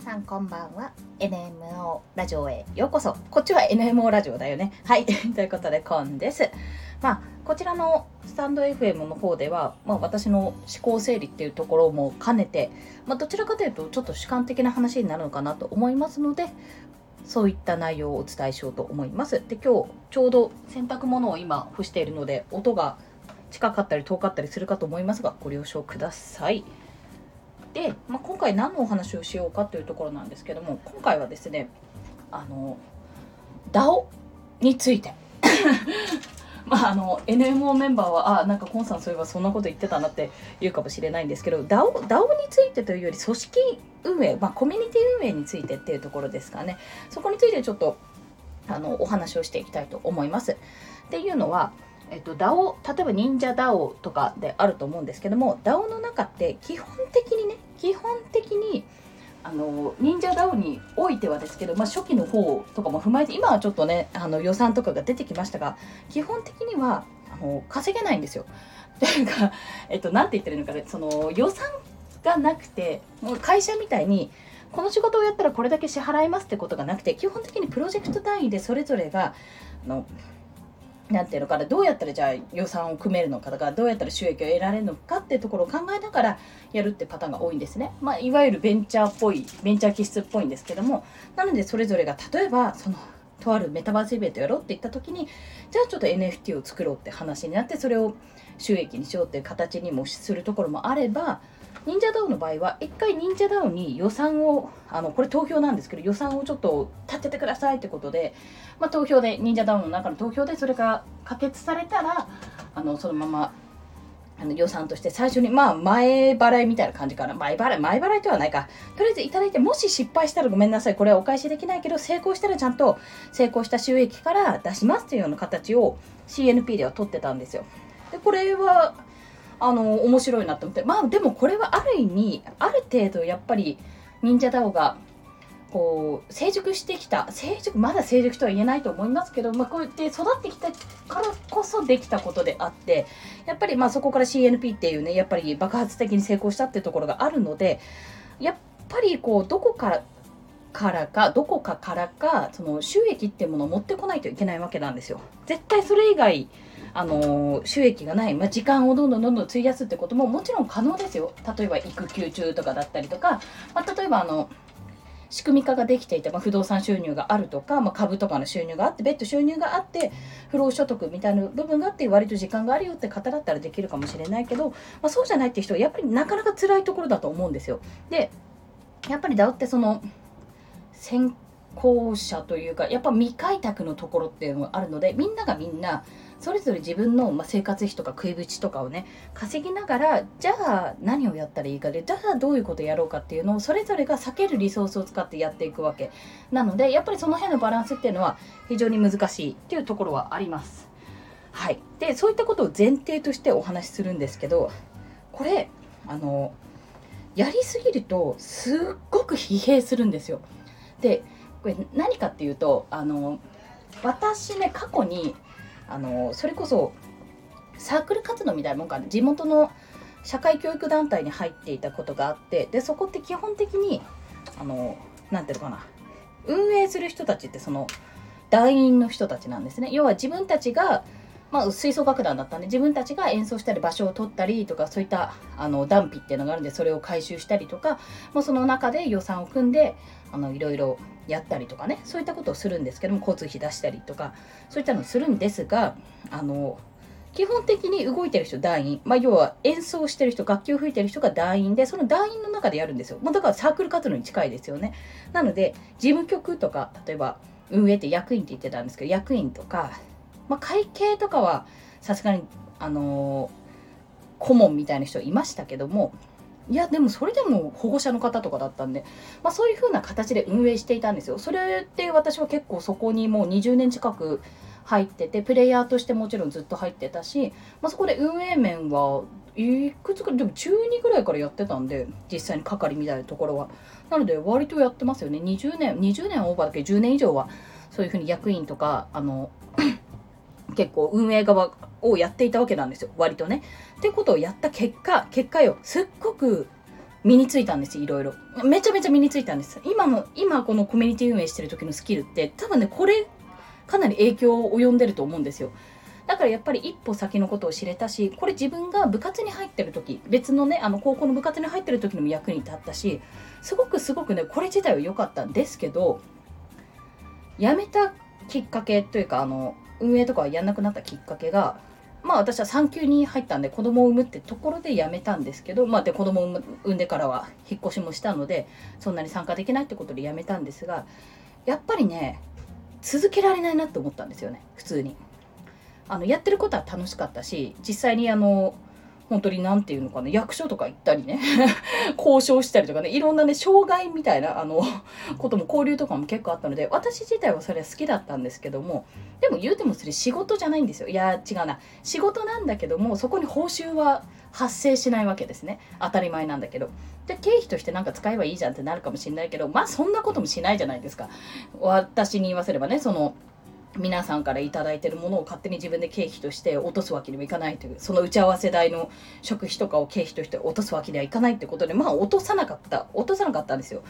さんこんばんは。NMO ラジオへようこそ。こっちは NMO ラジオだよね。はい。ということでコンです。まあこちらのスタンド FM の方では、まあ、私の思考整理っていうところも兼ねて、まあ、どちらかというとちょっと主観的な話になるのかなと思いますのでそういった内容をお伝えしようと思います。で今日ちょうど洗濯物を今干しているので音が近かったり遠かったりするかと思いますがご了承ください。で、まあ、今回何のお話をしようかというところなんですけども今回はですねあの DAO について まああの NMO メンバーはあなんかコンさんそういえばそんなこと言ってたなって言うかもしれないんですけど DAO, DAO についてというより組織運営、まあ、コミュニティ運営についてっていうところですかねそこについてちょっとあのお話をしていきたいと思います。っていうのはえっと、DAO 例えば忍者 DAO とかであると思うんですけども DAO の中って基本的にね基本的にあの忍者 DAO においてはですけど、まあ、初期の方とかも踏まえて今はちょっとねあの予算とかが出てきましたが基本的にはあの稼げないんですよ。というか、えっと、なんて言ってるのかねその予算がなくてもう会社みたいにこの仕事をやったらこれだけ支払いますってことがなくて基本的にプロジェクト単位でそれぞれがあのなんていうのかなどうやったらじゃあ予算を組めるのかとかどうやったら収益を得られるのかっていうところを考えながらやるってパターンが多いんですね、まあ、いわゆるベンチャーっぽいベンチャー気質っぽいんですけどもなのでそれぞれが例えばそのとあるメタバースイベントやろうって言った時にじゃあちょっと NFT を作ろうって話になってそれを収益にしようっていう形にもするところもあれば忍者ダウンの場合は一回忍者ダウンに予算をあのこれ投票なんですけど予算をちょっと立ててくださいってことで、まあ、投票で忍者ダウンの中の投票でそれが可決されたらあのそのままあの予算として最初にまあ前払いみたいな感じかな。前払い前払いではないか。とりあえずいただいてもし失敗したらごめんなさい。これはお返しできないけど成功したらちゃんと成功した収益から出しますというような形を CNP では取ってたんですよ。でこれはあの面白いなと思ってまあでもこれはある意味ある程度やっぱり忍者ダオがこう成熟してきた成熟まだ成熟とは言えないと思いますけど、まあ、こうやって育ってきたからこそできたことであってやっぱりまあそこから CNP っていうねやっぱり爆発的に成功したっていうところがあるのでやっぱりこうどこからからかどこかからかその収益っていうものを持ってこないといけないわけなんですよ。絶対それ以外あの収益がない、まあ、時間をどんどんどんどん費やすってことももちろん可能ですよ例えば育休中とかだったりとか、まあ、例えばあの仕組み化ができていて、まあ、不動産収入があるとか、まあ、株とかの収入があって別途収入があって不労所得みたいな部分があって割と時間があるよって方だったらできるかもしれないけど、まあ、そうじゃないって人はやっぱりなかなか辛いところだと思うんですよ。でやっぱり DAO ってその先行者というかやっぱ未開拓のところっていうのがあるのでみんながみんなそれぞれ自分の、ま生活費とか食いぶちとかをね稼ぎながらじゃあ何をやったらいいかでじゃあどういうことやろうかっていうのをそれぞれが避けるリソースを使ってやっていくわけなのでやっぱりその辺のバランスっていうのは非常に難しいっていうところはあります。はい、でそういったことを前提としてお話しするんですけどこれあのやりすぎるとすっごく疲弊するんですよ。でこれ何かっていうとあの私ね過去にあのそれこそサークル活動みたいなもんか地元の社会教育団体に入っていたことがあってでそこって基本的にあのなんていうのかな。運営する人たちってその団員の人たちなんですね。要は自分たちがまあ、吹奏楽団だったんで自分たちが演奏したり場所を取ったりとかそういったあのダンピっていうのがあるんでそれを回収したりとかもうその中で予算を組んであのいろいろやったりとかねそういったことをするんですけども交通費出したりとかそういったのをするんですがあの基本的に動いてる人団員、まあ、要は演奏してる人楽器を吹いてる人が団員でその団員の中でやるんですよ、まあ、だからサークル活動に近いですよね。なので事務局とか例えば運営って役員って言ってたんですけど役員とかまあ、会計とかはさすがにあの、顧問みたいな人いましたけどもいやでもそれでも保護者の方とかだったんで、まあ、そういう風な形で運営していたんですよ。それって私は結構そこにもう20年近く入っててプレイヤーとしてもちろんずっと入ってたし、まあ、そこで運営面はいくつかでも中2ぐらいからやってたんで実際に係みたいなところは。なので割とやってますよね。20年20年オーバーだけ？10年以上はそういう風に役員とかあの結構運営側をやっていたわけなんですよ。割とね。ってことをやった結果結果よすっごく身についたんですいろいろ。めちゃめちゃ身についたんです。今の今このコミュニティ運営してる時のスキルって多分ねこれかなり影響を及んでると思うんですよ。だからやっぱり一歩先のことを知れたしこれ自分が部活に入ってる時別のねあの高校の部活に入ってる時にも役に立ったしすごくすごくねこれ自体は良かったんですけど辞めたきっかけというかあの運営とかはやんなくなったきっかけがまあ私は産休に入ったんで子供を産むってところで辞めたんですけど、まあ、で子供を産んでからは引っ越しもしたのでそんなに参加できないってことで辞めたんですがやっぱりね続けられないなって思ったんですよね普通に。あのやってることは楽しかったし実際にあの本当に何て言うのかな役所とか行ったりね 交渉したりとかねいろんなね障害みたいなあのことも交流とかも結構あったので私自体はそれは好きだったんですけどもでも言うてもそれ仕事じゃないんですよ。いや違うな。仕事なんだけどもそこに報酬は発生しないわけですね。当たり前なんだけど。で経費としてなんか使えばいいじゃんってなるかもしれないけどまあそんなこともしないじゃないですか。私に言わせればねその皆さんから頂いてるものを勝手に自分で経費として落とすわけにもいかないというその打ち合わせ代の食費とかを経費として落とすわけにはいかないってことでまあ落とさなかった落とさなかったんですよ。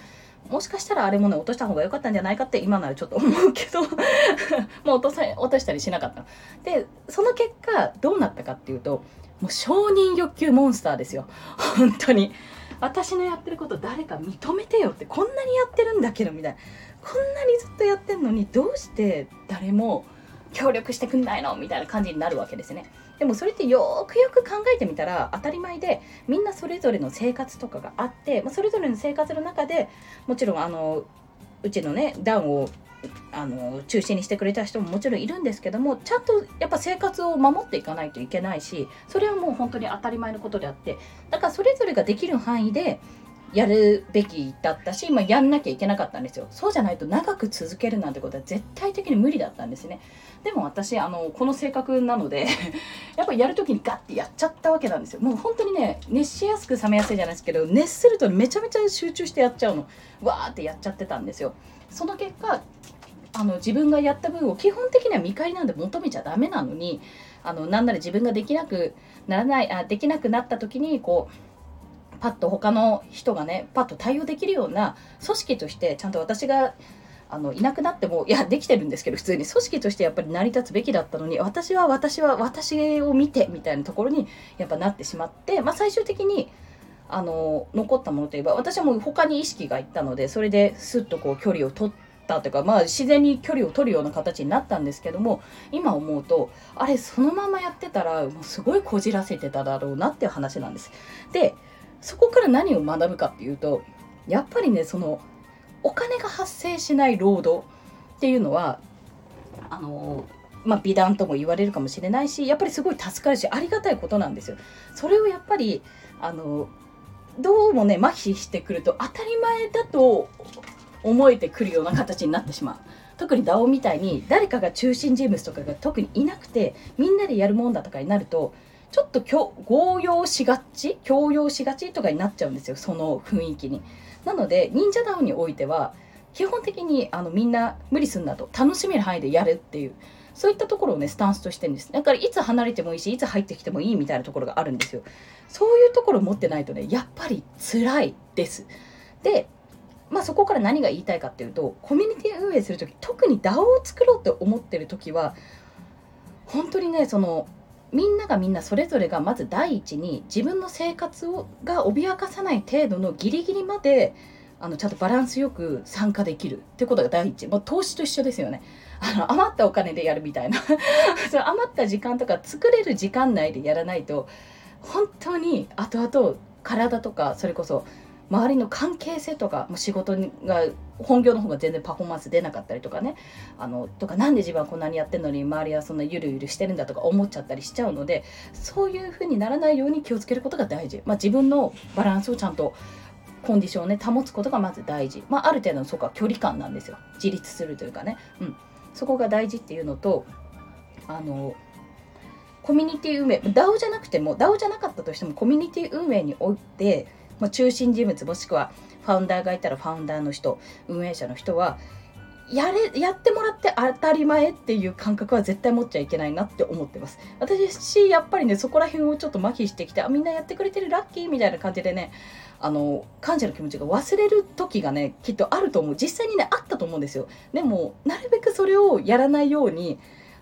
もしかしたらあれもね落とした方が良かったんじゃないかって今ならちょっと思うけどもう落とさ落としたりしなかったの。でその結果どうなったかっていうともう承認欲求モンスターですよ。本当に。私のやってること誰か認めてよってこんなにやってるんだけどみたいな。こんなにずっとやってんのにどうして誰も協力してくんないのみたいな感じになるわけですね。でもそれってよくよく考えてみたら当たり前でみんなそれぞれの生活とかがあって、まあ、それぞれの生活の中でもちろんあのうちのねダウンをあの中心にしてくれた人ももちろんいるんですけどもちゃんとやっぱ生活を守っていかないといけないしそれはもう本当に当たり前のことであってだからそれぞれができる範囲でやるべきだったし、まあ、やんなきゃいけなかったんですよ。そうじゃないと長く続けるなんてことは絶対的に無理だったんですね。でも私あのこの性格なので やっぱやる時にガッてやっちゃったわけなんですよ。もう本当にね熱しやすく冷めやすいじゃないですけど熱するとめちゃめちゃ集中してやっちゃうの。わーってやっちゃってたんですよ。その結果あの自分がやった分を基本的には見返りなんで求めちゃダメなのにあのなんなら自分ができなくならないあできなくなった時にこうパッと他の人がねパッと対応できるような組織としてちゃんと私があのいなくなってもいやできてるんですけど普通に組織としてやっぱり成り立つべきだったのに私は私は私を見てみたいなところにやっぱなってしまって、まあ、最終的にあの残ったものといえば私はもう他に意識がいったのでそれですっとこう距離を取ったというか、まあ、自然に距離を取るような形になったんですけども今思うとあれそのままやってたらもうすごいこじらせてただろうなっていう話なんです。でそこから何を学ぶかっていうとやっぱりねそのお金が発生しない労働っていうのはあのまあ、美談とも言われるかもしれないしやっぱりすごい助かるしありがたいことなんですよ。それをやっぱりあのどうもね麻痺してくると当たり前だと思えてくるような形になってしまう。特に DAO みたいに誰かが中心人物とかが特にいなくてみんなでやるもんだとかになるとちょっと強要しがち強要しがちとかになっちゃうんですよその雰囲気に。なので忍者ダウンにおいては基本的にあのみんな無理すんなと。楽しめる範囲でやるっていうそういったところをねスタンスとしてんです。だからいつ離れてもいいしいつ入ってきてもいいみたいなところがあるんですよ。そういうところを持ってないとねやっぱり辛いです。でまあそこから何が言いたいかっていうとコミュニティ運営する時特に DAO を作ろうって思ってる時は本当にねそのみんながみんなそれぞれがまず第一に自分の生活をが脅かさない程度のギリギリまであのちゃんとバランスよく参加できるってことが第一。もう投資と一緒ですよね。あの余ったお金でやるみたいな。その余った時間とか作れる時間内でやらないと本当に後々体とかそれこそ周りの関係性とか仕事が本業の方が全然パフォーマンス出なかったりとかね。あのとか何で自分はこんなにやってるのに周りはそんなゆるゆるしてるんだとか思っちゃったりしちゃうのでそういう風にならないように気をつけることが大事、まあ、自分のバランスをちゃんとコンディションをね保つことがまず大事、まあ、ある程度のそこは距離感なんですよ。自立するというかね、うん、そこが大事っていうのとあのコミュニティ運営。DAO じゃなくても DAO じゃなかったとしてもコミュニティ運営においてまあ、中心人物もしくはファウンダーがいたらファウンダーの人運営者の人はやれやってもらって当たり前っていう感覚は絶対持っちゃいけないなって思ってます。私やっぱりねそこら辺をちょっと麻痺してきてあみんなやってくれてるラッキーみたいな感じでねあの感謝の気持ちが忘れる時がねきっとあると思う。実際にねあったと思うんですよ。でもなるべくそれをやらないように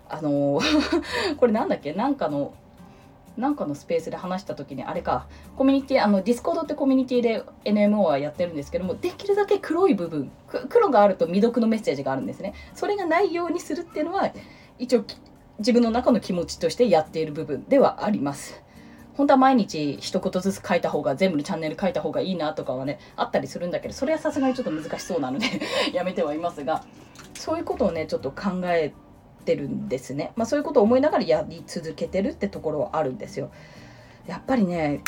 あの これなんだっけ？なんかのなんかのスペースで話した時にあれかコミュニティあのディスコードってコミュニティで NMO はやってるんですけどもできるだけ黒い部分黒があると未読のメッセージがあるんですね。それがないようにするっていうのは一応自分の中の気持ちとしてやっている部分ではあります。本当は毎日一言ずつ書いた方が全部のチャンネル書いた方がいいなとかはねあったりするんだけどそれはさすがにちょっと難しそうなので やめてはいますがそういうことをねちょっと考えってるんですね。まあ、そういうことを思いながらやり続けてるってところはあるんですよ。やっぱりね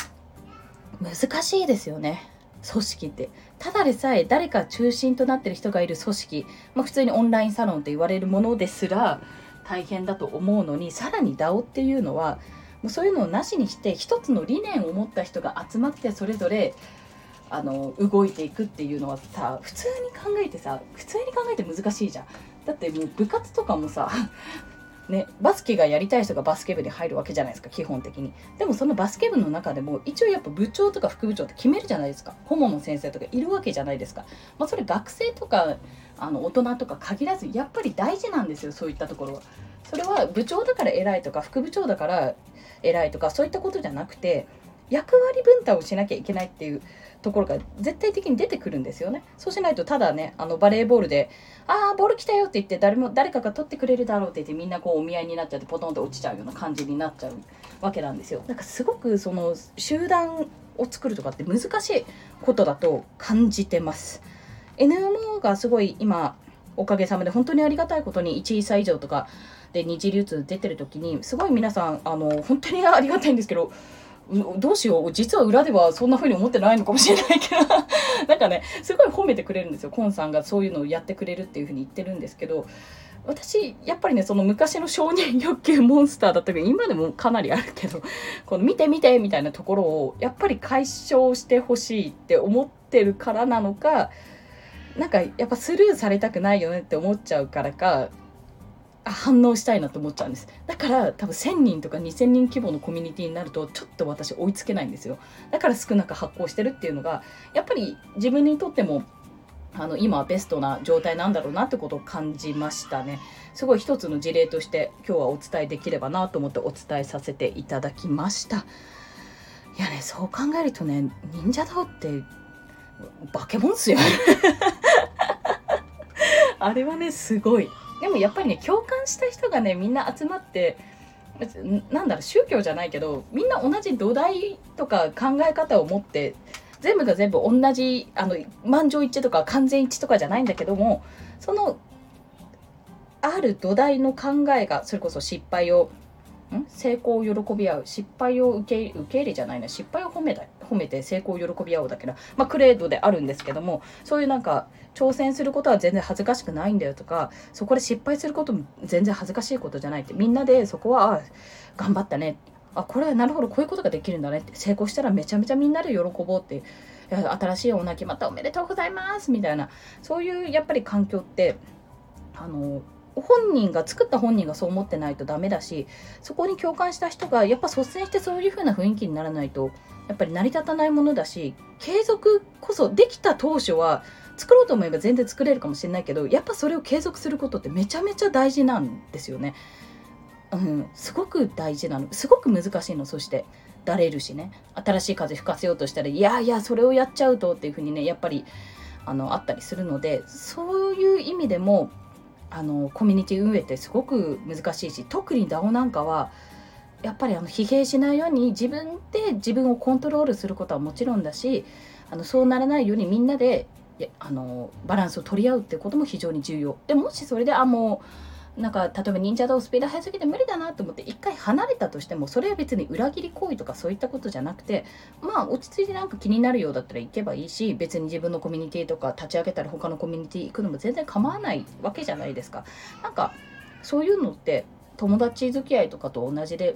難しいですよね組織ってただでさえ誰か中心となってる人がいる組織、まあ、普通にオンラインサロンと言われるものですら大変だと思うのにさらに DAO っていうのはもうそういうのをなしにして一つの理念を持った人が集まってそれぞれあの動いていくっていうのはさ普通に考えてさ普通に考えて難しいじゃんだってもう部活とかもさ ね、バスケがやりたい人がバスケ部に入るわけじゃないですか基本的に。でもそのバスケ部の中でも一応やっぱ部長とか副部長って決めるじゃないですか。顧問の先生とかいるわけじゃないですか、まあ、それ学生とかあの大人とか限らずやっぱり大事なんですよそういったところは。それは部長だから偉いとか副部長だから偉いとかそういったことじゃなくて役割分担をしなきゃいけないっていうところが絶対的に出てくるんですよね。そうしないとただねあのバレーボールで「ああボール来たよ」って言って誰も誰かが取ってくれるだろうって言ってみんなこうお見合いになっちゃってポトンと落ちちゃうような感じになっちゃうわけなんですよ。なんかすごくその集団を作るとかって難しいことだと感じてます。NMO がすごい今おかげさまで本当にありがたいことに1位差以上とかで二次流通出てる時にすごい皆さんあの本当にありがたいんですけどどうしよう実は裏ではそんな風に思ってないのかもしれないけど。なんかねすごい褒めてくれるんですよコンさんがそういうのをやってくれるっていう風に言ってるんですけど。私やっぱりねその昔の承認欲求モンスターだったけど今でもかなりあるけどこの見て見てみたいなところをやっぱり解消してほしいって思ってるからなのかなんかやっぱスルーされたくないよねって思っちゃうからか反応したいなと思っちゃうんです。だから多分1000人とか2000人規模のコミュニティになるとちょっと私追いつけないんですよ。だから少なく発行してるっていうのがやっぱり自分にとってもあの今はベストな状態なんだろうなってことを感じましたね。すごい一つの事例として今日はお伝えできればなと思ってお伝えさせていただきました。いやねそう考えるとね忍者だって化け物っすよ。あれはねすごい。でもやっぱりね共感した人がねみんな集まってなんだろう宗教じゃないけどみんな同じ土台とか考え方を持って全部が全部同じあの満場一致とか完全一致とかじゃないんだけどもそのある土台の考えがそれこそ失敗をん？成功を喜び合う失敗を受け受け入れじゃないな失敗を褒めた褒めて成功を喜び合おうだけど、まあ、クレードであるんですけどもそういうなんか挑戦することは全然恥ずかしくないんだよとかそこで失敗することも全然恥ずかしいことじゃないってみんなでそこは頑張ったね。あこれはなるほどこういうことができるんだねって成功したらめちゃめちゃみんなで喜ぼうって新しいお泣きまたおめでとうございますみたいなそういうやっぱり環境ってあの本人が作った本人がそう思ってないとダメだしそこに共感した人がやっぱ率先してそういう風な雰囲気にならないとやっぱり成り立たないものだし継続こそできた当初は作ろうと思えば全然作れるかもしれないけどやっぱそれを継続することってめちゃめちゃ大事なんですよね。うん、すごく大事なの。すごく難しいのそして。だれるしね。新しい風吹かせようとしたらいやいやそれをやっちゃうとっていう風にねやっぱりあのあったりするのでそういう意味でもあのコミュニティ運営ってすごく難しいし特に DAO なんかはやっぱりあの疲弊しないように自分で自分をコントロールすることはもちろんだしあのそうならないようにみんなであのバランスを取り合うってことも非常に重要。でもしそれであもうなんか例えば忍者道スピード速すぎて無理だなと思って一回離れたとしてもそれは別に裏切り行為とかそういったことじゃなくてまあ落ち着いてなんか気になるようだったら行けばいいし別に自分のコミュニティとか立ち上げたら他のコミュニティ行くのも全然構わないわけじゃないですか。なんかそういうのって友達付き合いとかと同じで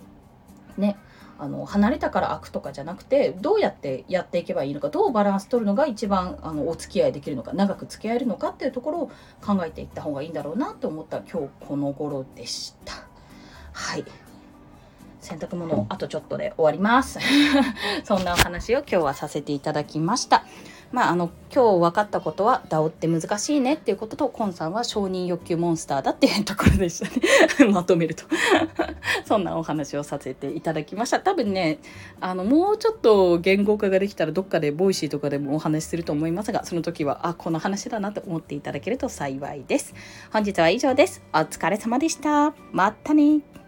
ねあの離れたから悪とかじゃなくてどうやってやっていけばいいのかどうバランス取るのが一番あのお付き合いできるのか長く付き合えるのかっていうところを考えていった方がいいんだろうなと思った今日この頃でした。はい。洗濯物あとちょっとで終わります。そんなお話を今日はさせていただきました。まああの今日分かったことは DAO って難しいねっていうこととコンさんは承認欲求モンスターだっていうところでしたね。まとめると。そんなお話をさせていただきました。多分ねあのもうちょっと言語化ができたらどっかでボイシーとかでもお話しすると思いますがその時はあこの話だなと思っていただけると幸いです。本日は以上です。お疲れ様でした。またね。